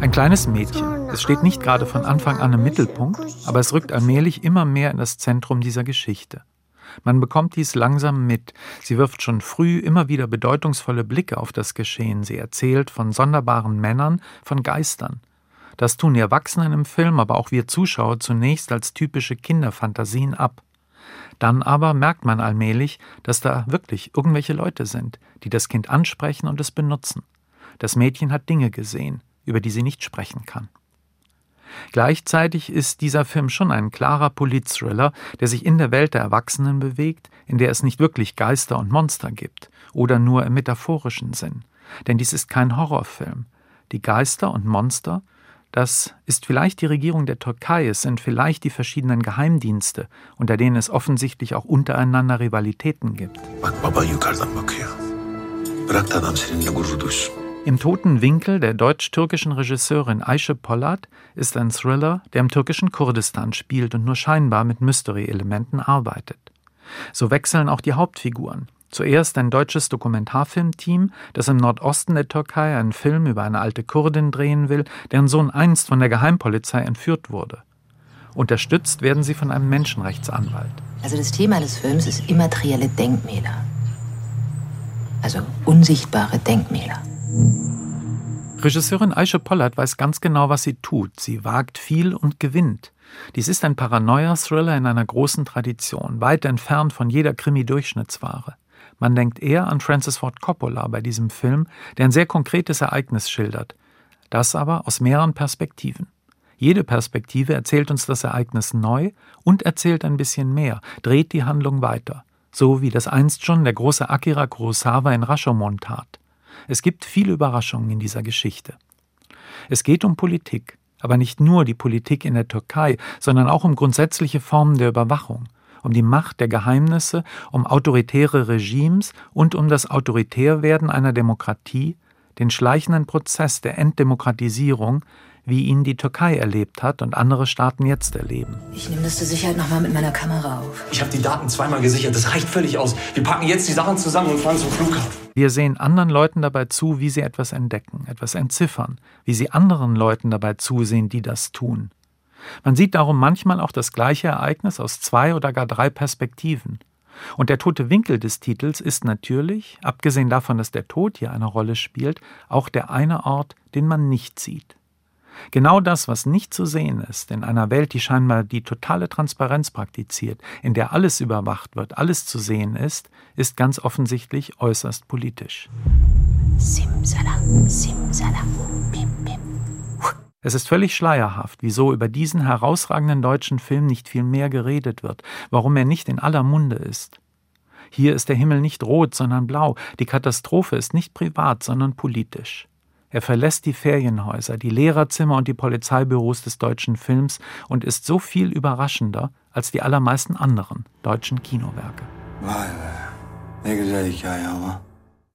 Ein kleines Mädchen. Es steht nicht gerade von Anfang an im Mittelpunkt, aber es rückt allmählich immer mehr in das Zentrum dieser Geschichte. Man bekommt dies langsam mit. Sie wirft schon früh immer wieder bedeutungsvolle Blicke auf das Geschehen. Sie erzählt von sonderbaren Männern, von Geistern. Das tun die Erwachsenen im Film, aber auch wir Zuschauer zunächst als typische Kinderfantasien ab. Dann aber merkt man allmählich, dass da wirklich irgendwelche Leute sind, die das Kind ansprechen und es benutzen. Das Mädchen hat Dinge gesehen, über die sie nicht sprechen kann. Gleichzeitig ist dieser Film schon ein klarer Politthriller, der sich in der Welt der Erwachsenen bewegt, in der es nicht wirklich Geister und Monster gibt oder nur im metaphorischen Sinn. Denn dies ist kein Horrorfilm. Die Geister und Monster, das ist vielleicht die Regierung der Türkei, es sind vielleicht die verschiedenen Geheimdienste, unter denen es offensichtlich auch untereinander Rivalitäten gibt. Im toten Winkel der deutsch-türkischen Regisseurin Ayşe Polat ist ein Thriller, der im türkischen Kurdistan spielt und nur scheinbar mit Mystery-Elementen arbeitet. So wechseln auch die Hauptfiguren. Zuerst ein deutsches Dokumentarfilmteam, das im Nordosten der Türkei einen Film über eine alte Kurdin drehen will, deren Sohn einst von der Geheimpolizei entführt wurde. Unterstützt werden sie von einem Menschenrechtsanwalt. Also das Thema des Films ist immaterielle Denkmäler. Also unsichtbare Denkmäler. Regisseurin Aische Pollard weiß ganz genau, was sie tut. Sie wagt viel und gewinnt. Dies ist ein Paranoia-Thriller in einer großen Tradition, weit entfernt von jeder Krimi-Durchschnittsware. Man denkt eher an Francis Ford Coppola bei diesem Film, der ein sehr konkretes Ereignis schildert. Das aber aus mehreren Perspektiven. Jede Perspektive erzählt uns das Ereignis neu und erzählt ein bisschen mehr, dreht die Handlung weiter. So wie das einst schon der große Akira Kurosawa in Rashomon tat. Es gibt viele Überraschungen in dieser Geschichte. Es geht um Politik, aber nicht nur die Politik in der Türkei, sondern auch um grundsätzliche Formen der Überwachung, um die Macht der Geheimnisse, um autoritäre Regimes und um das Autoritärwerden einer Demokratie, den schleichenden Prozess der Enddemokratisierung, wie ihn die Türkei erlebt hat und andere Staaten jetzt erleben. Ich nehme das zur Sicherheit nochmal mit meiner Kamera auf. Ich habe die Daten zweimal gesichert. Das reicht völlig aus. Wir packen jetzt die Sachen zusammen und fahren zum Flughafen. Wir sehen anderen Leuten dabei zu, wie sie etwas entdecken, etwas entziffern, wie sie anderen Leuten dabei zusehen, die das tun. Man sieht darum manchmal auch das gleiche Ereignis aus zwei oder gar drei Perspektiven. Und der tote Winkel des Titels ist natürlich, abgesehen davon, dass der Tod hier eine Rolle spielt, auch der eine Ort, den man nicht sieht. Genau das, was nicht zu sehen ist, in einer Welt, die scheinbar die totale Transparenz praktiziert, in der alles überwacht wird, alles zu sehen ist, ist ganz offensichtlich äußerst politisch. Simsalam, simsalam, bim, bim. Es ist völlig schleierhaft, wieso über diesen herausragenden deutschen Film nicht viel mehr geredet wird, warum er nicht in aller Munde ist. Hier ist der Himmel nicht rot, sondern blau, die Katastrophe ist nicht privat, sondern politisch. Er verlässt die Ferienhäuser, die Lehrerzimmer und die Polizeibüros des deutschen Films und ist so viel überraschender als die allermeisten anderen deutschen Kinowerke. Vay be.